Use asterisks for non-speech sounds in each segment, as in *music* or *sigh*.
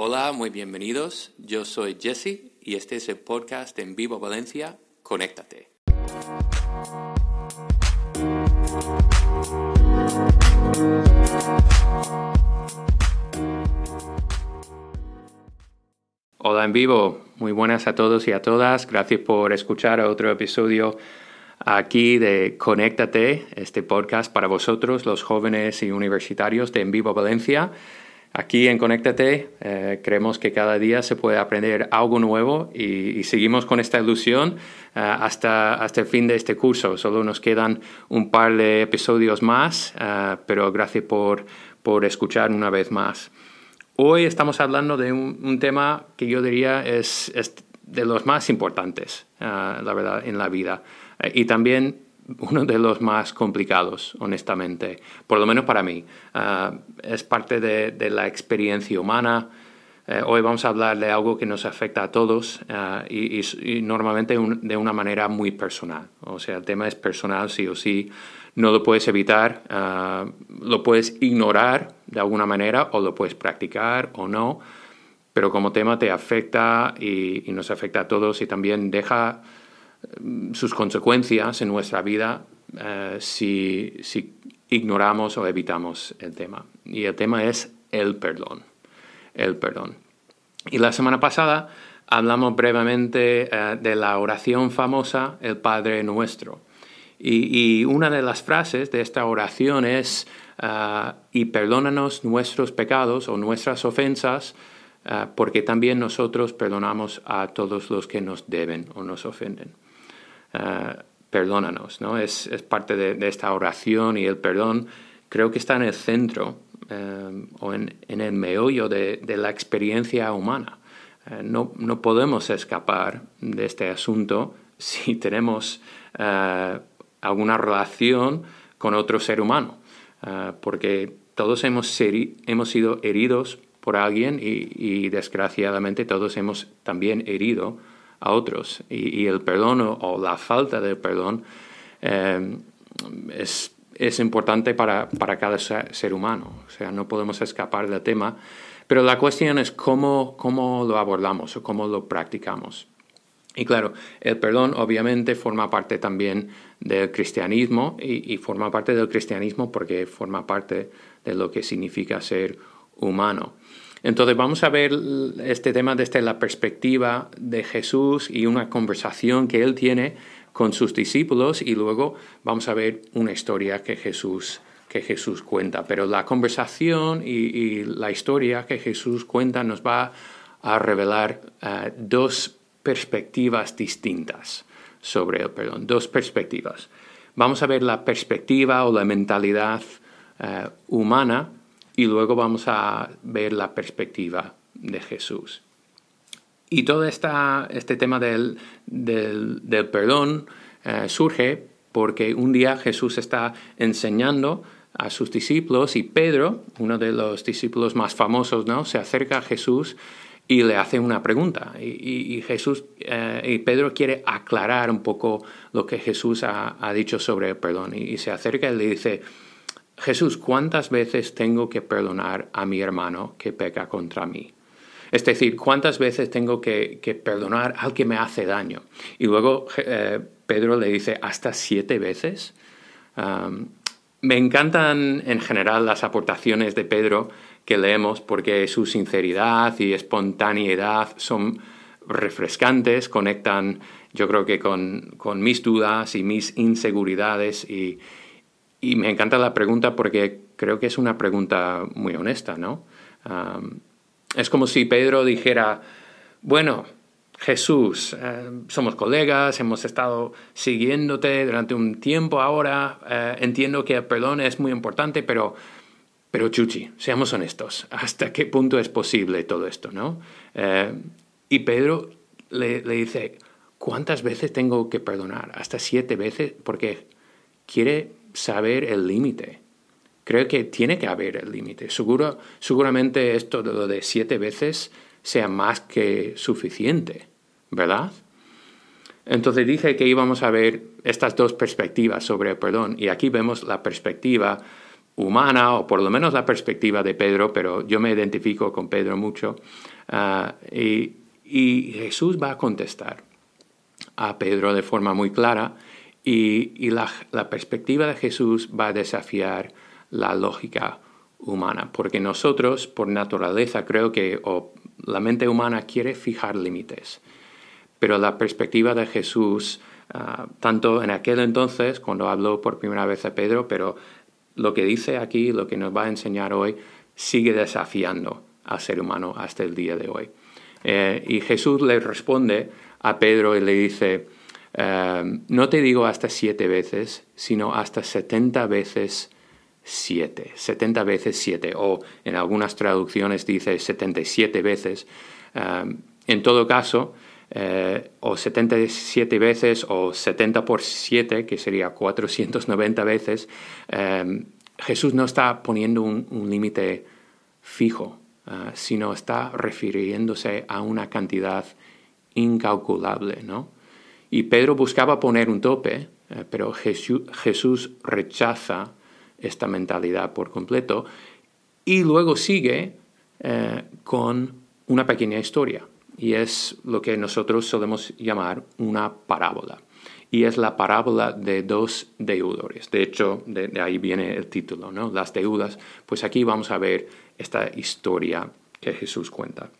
Hola, muy bienvenidos. Yo soy Jesse y este es el podcast en Vivo Valencia, Conéctate. Hola en vivo, muy buenas a todos y a todas. Gracias por escuchar otro episodio aquí de Conéctate, este podcast para vosotros, los jóvenes y universitarios de En Vivo Valencia. Aquí en Conéctate eh, creemos que cada día se puede aprender algo nuevo y, seguimos con esta ilusión eh, hasta, hasta el fin de este curso. Solo nos quedan un par de episodios más, eh, pero gracias por, por escuchar una vez más. Hoy estamos hablando de un, tema que yo diría es, es de los más importantes, la verdad, en la vida. y también uno de los más complicados, honestamente, por lo menos para mí. Ah, es parte de, la experiencia humana. Eh, hoy vamos a hablar de algo que nos afecta a todos ah, y, normalmente de una manera muy personal. O sea, el tema es personal, sí o sí. No lo puedes evitar, ah, lo puedes ignorar de alguna manera o lo puedes practicar o no, pero como tema te afecta y, y nos afecta a todos y también deja sus consecuencias en nuestra vida eh, si, ignoramos o evitamos el tema. Y el tema es el perdón. El perdón. Y la semana pasada hablamos brevemente eh, de la oración famosa, el Padre Nuestro. Y, una de las frases de esta oración es, eh, y perdónanos nuestros pecados o nuestras ofensas, porque también nosotros perdonamos a todos los que nos deben o nos ofenden. Eh, perdónanos, ¿no? Es, parte de, esta oración y el perdón creo que está en el centro eh, o en, el meollo de, la experiencia humana. Eh, no, podemos escapar de este asunto *laughs* si tenemos alguna relación con otro ser humano, porque todos hemos, hemos sido heridos por alguien y desgraciadamente todos hemos también herido a otros. Y, el perdón o, la falta de perdón eh, es, es, importante para, para, cada ser humano. O sea, no podemos escapar del tema. Pero la cuestión es cómo, cómo lo abordamos o cómo lo practicamos. Y claro, el perdón obviamente forma parte también del cristianismo y, y, forma parte del cristianismo porque forma parte de lo que significa ser humano. Entonces vamos a ver este tema desde la perspectiva de Jesús y una conversación que él tiene con sus discípulos y luego vamos a ver una historia que Jesús, que Jesús cuenta. Pero la conversación y, la historia que Jesús cuenta nos va a revelar eh, dos perspectivas distintas sobre el perdón, dos perspectivas. Vamos a ver la perspectiva o la mentalidad eh, humana y luego vamos a ver la perspectiva de Jesús. Y todo esta, este tema del, perdón eh, surge porque un día Jesús está enseñando a sus discípulos y Pedro, uno de los discípulos más famosos, ¿no? se acerca a Jesús y le hace una pregunta. Y, Jesús eh, y Pedro quiere aclarar un poco lo que Jesús ha, dicho sobre el perdón. Y, y, se acerca y le dice, Jesús, ¿cuántas veces tengo que perdonar a mi hermano que peca contra mí? Es decir, ¿cuántas veces tengo que, perdonar al que me hace daño? Y luego eh, Pedro le dice, ¿hasta siete veces? me encantan en general las aportaciones de Pedro que leemos porque su sinceridad y espontaneidad son refrescantes, conectan yo creo que con, con mis dudas y mis inseguridades y, y me encanta la pregunta porque creo que es una pregunta muy honesta, ¿no? es como si Pedro dijera, bueno, Jesús, eh, somos colegas, hemos estado siguiéndote durante un tiempo ahora, eh, entiendo que el perdón es muy importante, pero, pero Chuchi, seamos honestos, *laughs* ¿hasta qué punto es posible todo esto, no? Eh, y Pedro le, le dice, ¿cuántas veces tengo que perdonar? Hasta siete veces, porque quiere saber el límite. Creo que tiene que haber el límite. Seguro, seguramente esto de lo de siete veces sea más que suficiente, ¿verdad? Entonces dije que íbamos a ver estas dos perspectivas sobre el perdón y aquí vemos la perspectiva humana, o por lo menos la perspectiva de Pedro, pero yo me identifico con Pedro mucho. Ah, y, Jesús va a contestar a Pedro de forma muy clara y, la, perspectiva de Jesús va a desafiar la lógica humana, porque nosotros por naturaleza creo que la mente humana quiere fijar límites, pero la perspectiva de Jesús, ah, tanto en aquel entonces, cuando habló por primera vez a Pedro, pero lo que dice aquí, lo que nos va a enseñar hoy, sigue desafiando al ser humano hasta el día de hoy. Eh, y Jesús le responde a Pedro y le dice, eh, no te digo hasta siete veces, sino hasta setenta veces siete, setenta veces siete, o en algunas traducciones dice setenta y siete veces. Eh, en todo caso, eh, o 77 veces o 70 por 7, que sería 490 veces, eh, Jesús no está poniendo un, límite fijo, eh, sino está refiriéndose a una cantidad incalculable. ¿no? Y Pedro buscaba poner un tope, pero Jesús, rechaza esta mentalidad por completo y luego sigue con una pequeña historia y es lo que nosotros solemos llamar una parábola. Y es la parábola de dos deudores. De hecho, de, ahí viene el título, ¿no? Las deudas. Pues aquí vamos a ver esta historia que Jesús cuenta.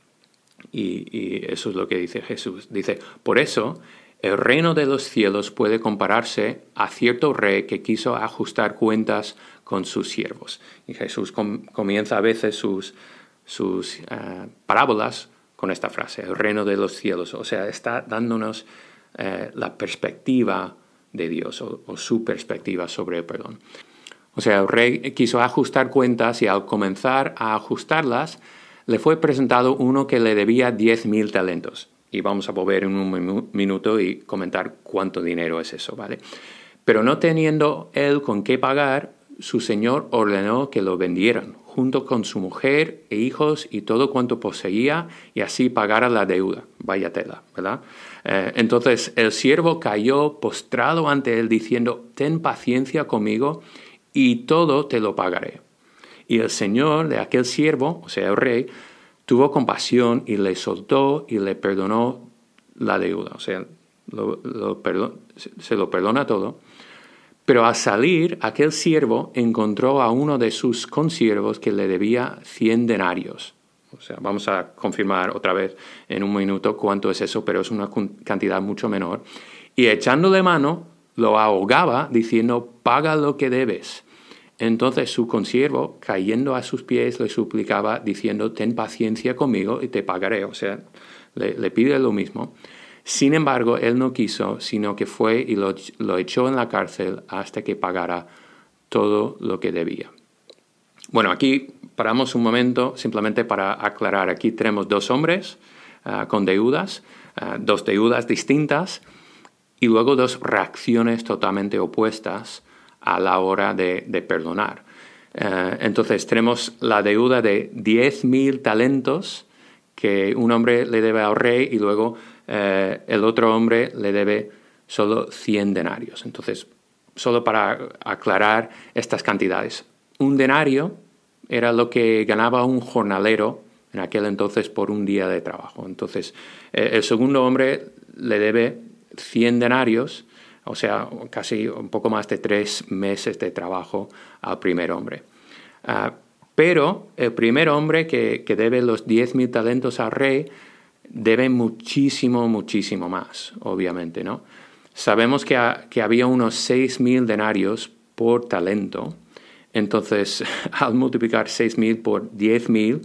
Y, y eso es lo que dice Jesús. Dice, por eso el reino de los cielos puede compararse a cierto rey que quiso ajustar cuentas con sus siervos. Y Jesús comienza a veces sus, sus eh, parábolas con esta frase, el reino de los cielos. O sea, está dándonos eh, la perspectiva de Dios o, su perspectiva sobre el perdón. O sea, el rey quiso ajustar cuentas y al comenzar a ajustarlas, le fue presentado uno que le debía 10.000 talentos. Y vamos a volver en un minuto y comentar cuánto dinero es eso, ¿vale? Pero no teniendo él con qué pagar, su señor ordenó que lo vendieran junto con su mujer e hijos y todo cuanto poseía, y así pagara la deuda. Vaya tela, ¿verdad? Eh, entonces el siervo cayó postrado ante él diciendo, ten paciencia conmigo y todo te lo pagaré. Y el señor de aquel siervo, o sea, el rey, tuvo compasión y le soltó y le perdonó la deuda, o sea, se lo perdona todo pero al salir, aquel siervo encontró a uno de sus consiervos que le debía 100 denarios. O sea, vamos a confirmar otra vez en un minuto cuánto es eso, pero es una cantidad mucho menor. Y echándole mano, lo ahogaba diciendo, paga lo que debes. Entonces su consiervo, cayendo a sus pies, le suplicaba diciendo, ten paciencia conmigo y te pagaré. O sea, le, pide lo mismo. Sin embargo, él no quiso, sino que fue y lo, echó en la cárcel hasta que pagara todo lo que debía. Bueno, aquí paramos un momento simplemente para aclarar. Aquí tenemos dos hombres ah, con deudas, ah, dos deudas distintas y luego dos reacciones totalmente opuestas a la hora de, perdonar. Ah, entonces tenemos la deuda de 10.000 talentos que un hombre le debe al rey y luego eh, el otro hombre le debe solo 100 denarios. Entonces, solo para aclarar estas cantidades. Un denario era lo que ganaba un jornalero en aquel entonces por un día de trabajo. Entonces, eh, el segundo hombre le debe 100 denarios, o sea, casi un poco más de tres meses de trabajo al primer hombre. Ah, pero el primer hombre que, que debe los 10.000 talentos al rey debe muchísimo, muchísimo más, obviamente, ¿no? Sabemos que, había unos 6.000 denarios por talento, entonces *laughs* al multiplicar 6.000 por 10.000,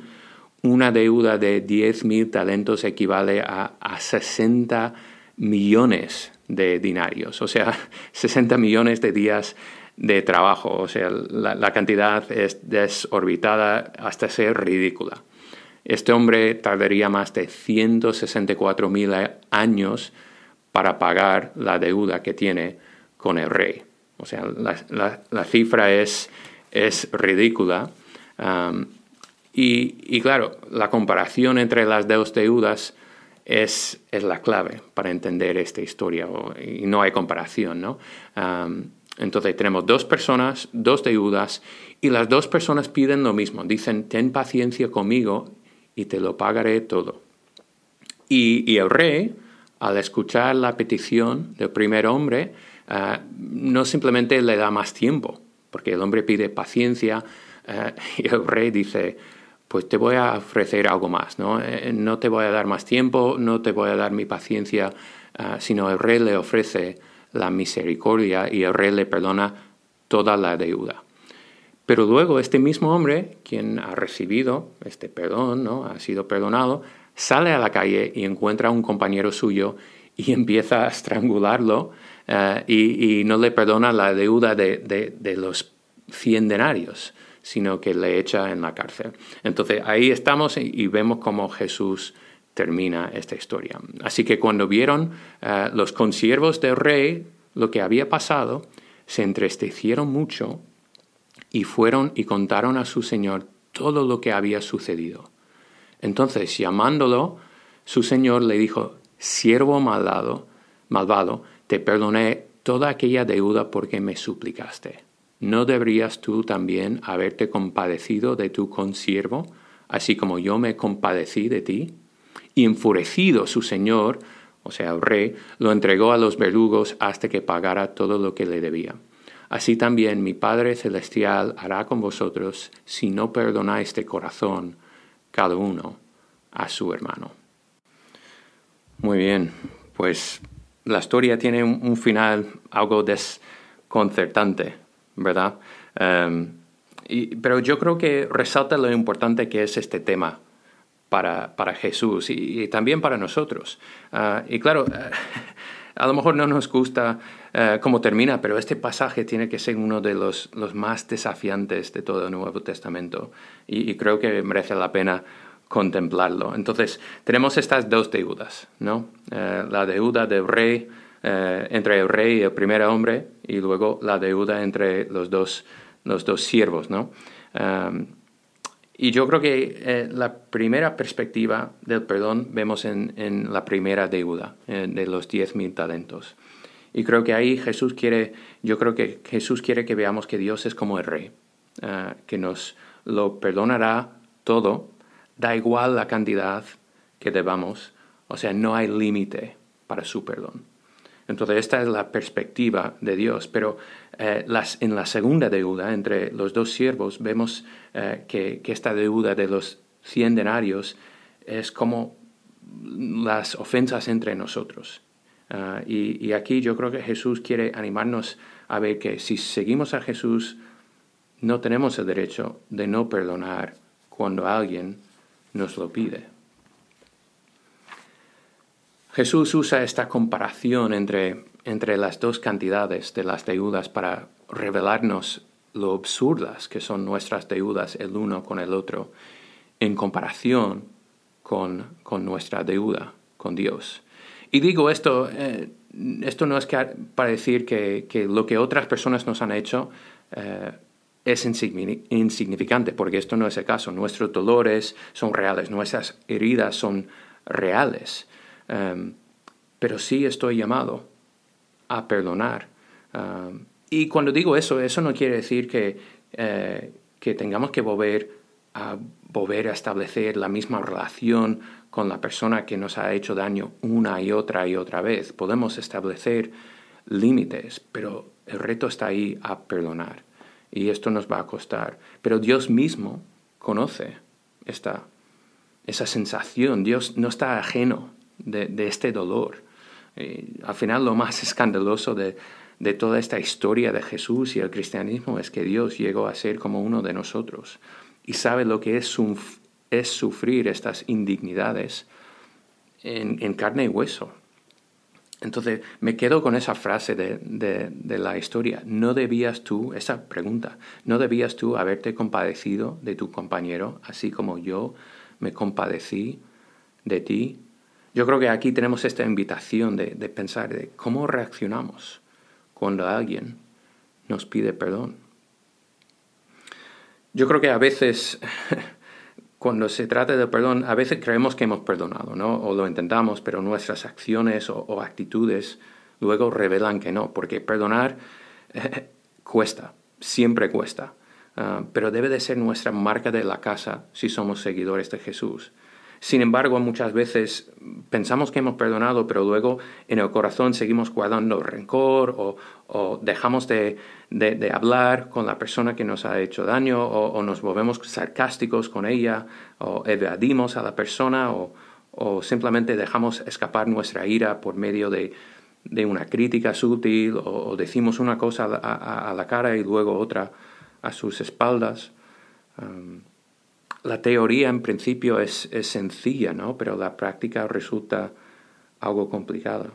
una deuda de 10.000 talentos equivale a, a 60 millones de dinarios, o sea, *laughs* 60 millones de días de trabajo, o sea, la, cantidad es desorbitada hasta ser ridícula. Este hombre tardaría más de 164 mil años para pagar la deuda que tiene con el rey. O sea, la, cifra es, es ridícula. Um, y, claro, la comparación entre las dos deudas es, es la clave para entender esta historia, y no hay comparación, ¿no? Entonces tenemos dos personas, dos deudas, y las dos personas piden lo mismo. Dicen, ten paciencia conmigo y te lo pagaré todo. Y, el rey, al escuchar la petición del primer hombre, eh, no simplemente le da más tiempo, porque el hombre pide paciencia eh, *laughs* y el rey dice, pues te voy a ofrecer algo más, ¿no? Eh, no te voy a dar más tiempo, no te voy a dar mi paciencia, sino el rey le ofrece la misericordia y el rey le perdona toda la deuda. Pero luego este mismo hombre, quien ha recibido este perdón, ha sido perdonado, sale a la calle y encuentra a un compañero suyo y *laughs* empieza a estrangularlo eh, y, no le perdona la deuda de, los cien denarios, sino que le echa en la cárcel. Entonces ahí estamos y, vemos cómo Jesús termina esta historia. Así que cuando vieron eh, los consiervos del rey lo que había pasado, se entristecieron mucho y fueron y contaron a su señor todo lo que había sucedido. Entonces, llamándolo, su señor le dijo, siervo malvado, malvado, te perdoné toda aquella deuda porque me suplicaste. ¿No deberías tú también haberte compadecido de tu consiervo, así como yo me compadecí de ti? Y enfurecido su señor, o sea, el rey, lo entregó a los verdugos hasta que pagara todo lo que le debía. Así también mi Padre Celestial hará con vosotros si no perdonáis de corazón cada uno a su hermano. Muy bien, pues la historia tiene un, final algo desconcertante, ¿verdad? Em, pero yo creo que resalta lo importante que es este tema para, para Jesús y, también para nosotros. Ah, y claro, *laughs* a lo mejor no nos gusta eh, cómo termina, pero este pasaje tiene que ser uno de los, los más desafiantes de todo el Nuevo Testamento y, creo que merece la pena contemplarlo. Entonces, tenemos estas dos deudas, ¿no? Eh, la deuda del rey, eh, entre el rey y el primer hombre, y luego la deuda entre los dos, los dos siervos, ¿no? y yo creo que la primera perspectiva del perdón vemos en, la primera deuda de los diez mil talentos. Y creo que ahí Jesús quiere, yo creo que Jesús quiere que veamos que Dios es como el rey, ah, que nos lo perdonará todo, da igual la cantidad que debamos, o sea, no hay límite para su perdón. Entonces, esta es la perspectiva de Dios. Pero eh, las, en la segunda deuda entre los dos siervos vemos eh, que, esta deuda de los cien denarios es como las ofensas entre nosotros. Ah, y, aquí yo creo que Jesús quiere animarnos a ver que si seguimos a Jesús, no tenemos el derecho de no perdonar cuando alguien nos lo pide. Jesús usa esta comparación entre, entre las dos cantidades de las deudas para revelarnos lo absurdas que son nuestras deudas el uno con el otro en comparación con, con nuestra deuda con Dios. Y digo esto, eh, esto no es para decir que, lo que otras personas nos han hecho eh, es insignificante, porque esto no es el caso. Nuestros dolores son reales, nuestras heridas son reales. Em, pero sí estoy llamado a perdonar. Em, y cuando digo eso, eso no quiere decir que, eh, que tengamos que volver a, volver a establecer la misma relación con la persona que nos ha hecho daño una y otra y otra vez. Podemos establecer límites, pero el reto está ahí a perdonar. Y esto nos va a costar. Pero Dios mismo conoce esta, esa sensación. Dios no está ajeno de, este dolor. al final lo más escandaloso de, de toda esta historia de Jesús y el cristianismo es que Dios llegó a ser como uno de nosotros y sabe lo que es un es sufrir estas indignidades en, carne y hueso. Entonces me quedo con esa frase de, la historia. ¿No debías tú, esa pregunta, ¿no debías tú haberte compadecido de tu compañero, así como yo me compadecí de ti? Yo creo que aquí tenemos esta invitación de, pensar de cómo reaccionamos cuando alguien nos pide perdón. Yo creo que a veces *laughs* cuando se trata de perdón, a veces creemos que hemos perdonado, ¿no? O lo intentamos, pero nuestras acciones o, actitudes luego revelan que no, porque perdonar *laughs* cuesta, siempre cuesta, ah, pero debe de ser nuestra marca de la casa si somos seguidores de Jesús. Sin embargo, muchas veces pensamos que hemos perdonado, pero luego en el corazón seguimos guardando rencor o, dejamos de, hablar con la persona que nos ha hecho daño o, nos volvemos sarcásticos con ella o evadimos a la persona o, simplemente dejamos escapar nuestra ira por medio de, una crítica sutil o, decimos una cosa a, la cara y luego otra a sus espaldas. La teoría en principio es, sencilla, ¿no? pero la práctica resulta algo complicada.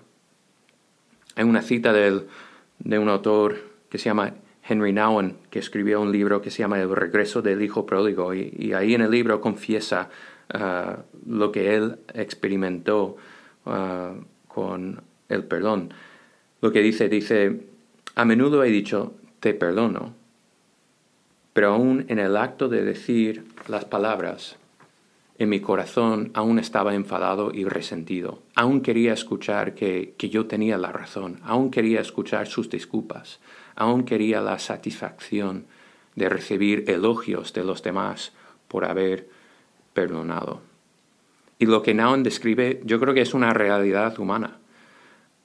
Hay una cita de un autor que se llama Henry Nouwen, que escribió un libro que se llama El regreso del hijo pródigo, y, ahí en el libro confiesa uh, lo que él experimentó uh, con el perdón. Lo que dice, dice, a menudo he dicho, te perdono, pero aún en el acto de decir las palabras, en mi corazón aún estaba enfadado y resentido. Aún quería escuchar que, yo tenía la razón. Aún quería escuchar sus disculpas. Aún quería la satisfacción de recibir elogios de los demás por haber perdonado. Y lo que Naon describe yo creo que es una realidad humana.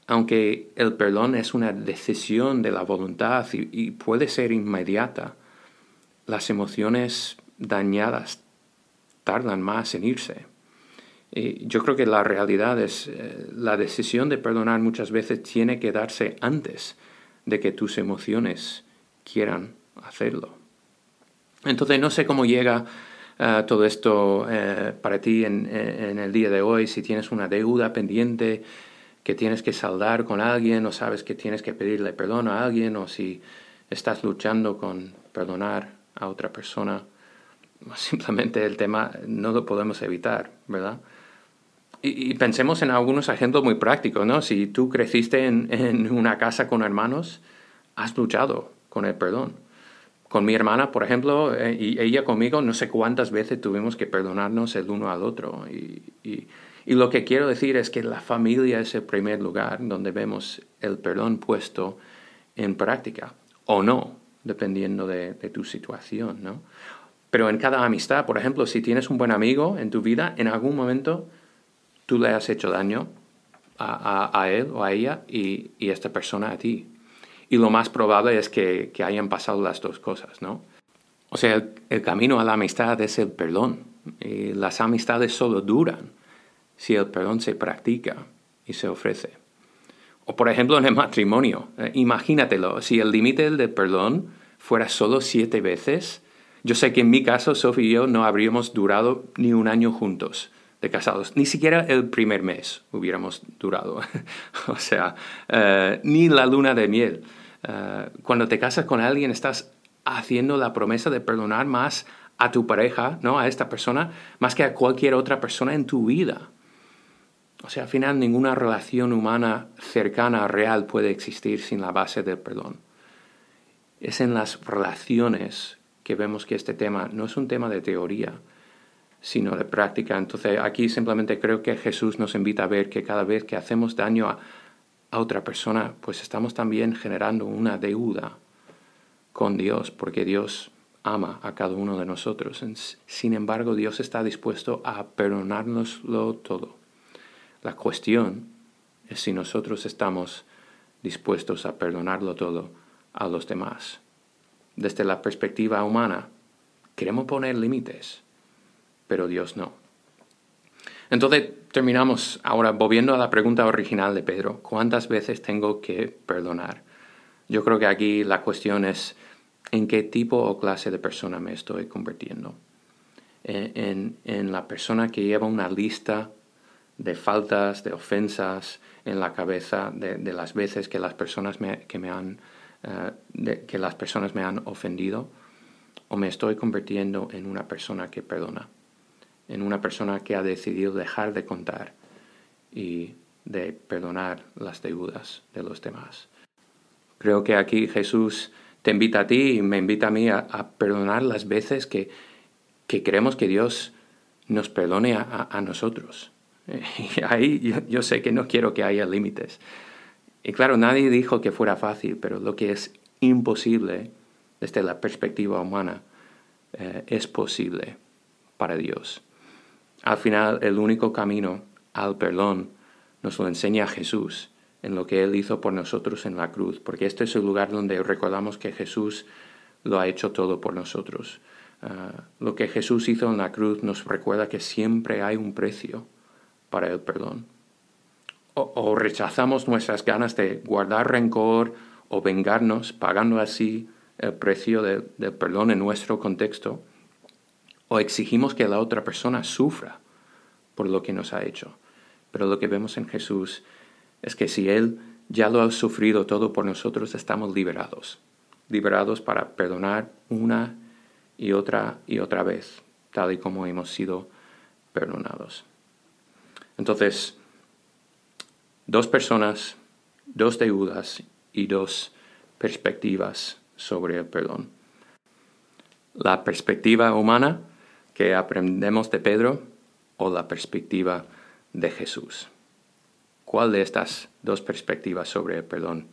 Aunque el perdón es una decisión de la voluntad y puede ser inmediata, las emociones dañadas tardan más en irse. Y yo creo que la realidad es, eh, la decisión de perdonar muchas veces tiene que darse antes de que tus emociones quieran hacerlo. Entonces no sé cómo llega eh, todo esto eh, para ti en, en, el día de hoy, si tienes una deuda pendiente que tienes que saldar con alguien o sabes que tienes que pedirle perdón a alguien o si estás luchando con perdonar a otra persona. *laughs* Simplemente el tema no lo podemos evitar, ¿verdad? Y, pensemos en algunos ejemplos muy prácticos, ¿no? Si tú creciste *laughs* en, una casa con hermanos, has luchado con el perdón. Con mi hermana, por ejemplo, eh, y ella conmigo, no sé cuántas veces tuvimos que perdonarnos el uno al otro. Y, y, lo que quiero decir es que la familia es el primer lugar donde vemos el perdón puesto en práctica, o no, dependiendo de, tu situación, ¿no? Pero en cada amistad, por ejemplo, si tienes un buen amigo en tu vida, en algún momento tú le has hecho daño a, él o a ella y, esta persona a ti. Y lo más probable es que, hayan pasado las dos cosas, ¿no? O sea, el, el, camino a la amistad es el perdón. Y las amistades solo duran si el perdón se practica y se ofrece. O por ejemplo en el matrimonio, eh, imagínatelo, si el límite del perdón fuera solo siete veces, yo sé que en mi caso Sofía y yo no habríamos durado ni un año juntos de casados, ni siquiera el primer mes hubiéramos durado, *laughs* o sea, eh, ni la luna de miel. Eh, cuando te casas con alguien estás haciendo la promesa de perdonar más a tu pareja, ¿no? A esta persona, más que a cualquier otra persona en tu vida. O sea, al final ninguna relación humana cercana, real, puede existir sin la base del perdón. Es en las relaciones que vemos que este tema no es un tema de teoría, sino de práctica. Entonces aquí simplemente creo que Jesús nos invita a ver que cada vez que hacemos daño a, otra persona, pues estamos también generando una deuda con Dios, porque Dios ama a cada uno de nosotros. Sin embargo, Dios está dispuesto a perdonárnoslo todo. La cuestión es si nosotros estamos dispuestos a perdonarlo todo a los demás. Desde la perspectiva humana, queremos poner límites, pero Dios no. Entonces terminamos ahora volviendo a la pregunta original de Pedro, ¿cuántas veces tengo que perdonar? Yo creo que aquí la cuestión es en qué tipo o clase de persona me estoy convirtiendo. En, en la persona que lleva una lista de faltas, de ofensas en la cabeza de, las veces que las personas me, que, me han, eh, que las personas me han ofendido, o me estoy convirtiendo en una persona que perdona, en una persona que ha decidido dejar de contar y de perdonar las deudas de los demás. Creo que aquí Jesús te invita a ti y me invita a mí a, perdonar las veces que, que queremos que Dios nos perdone a nosotros y *laughs* ahí yo, sé que no quiero que haya límites. Y claro, nadie dijo que fuera fácil, pero lo que es imposible desde la perspectiva humana, eh, es posible para Dios. Al final, el único camino al perdón nos lo enseña Jesús en lo que Él hizo por nosotros en la cruz, porque este es el lugar donde recordamos que Jesús lo ha hecho todo por nosotros. Ah, lo que Jesús hizo en la cruz nos recuerda que siempre hay un precio para el perdón. O, rechazamos nuestras ganas de guardar rencor o vengarnos, pagando así el precio del perdón en nuestro contexto, o exigimos que la otra persona sufra por lo que nos ha hecho. Pero lo que vemos en Jesús es que si Él ya lo ha sufrido todo por nosotros, estamos liberados. Liberados para perdonar una y otra y otra vez, tal y como hemos sido perdonados. Entonces, dos personas, dos deudas y dos perspectivas sobre el perdón. La perspectiva humana que aprendemos de Pedro o la perspectiva de Jesús. ¿Cuál de estas dos perspectivas sobre el perdón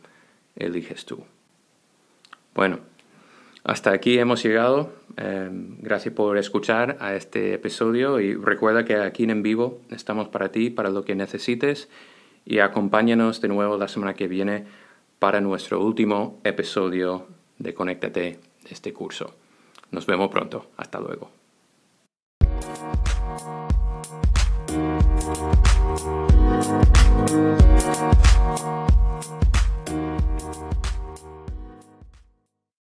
eliges tú? Bueno, hasta aquí hemos llegado. Em, gracias por escuchar a este episodio y recuerda que aquí en vivo estamos para ti, para lo que necesites y acompáñanos de nuevo la semana que viene para nuestro último episodio de Conéctate de este curso. Nos vemos pronto. Hasta luego.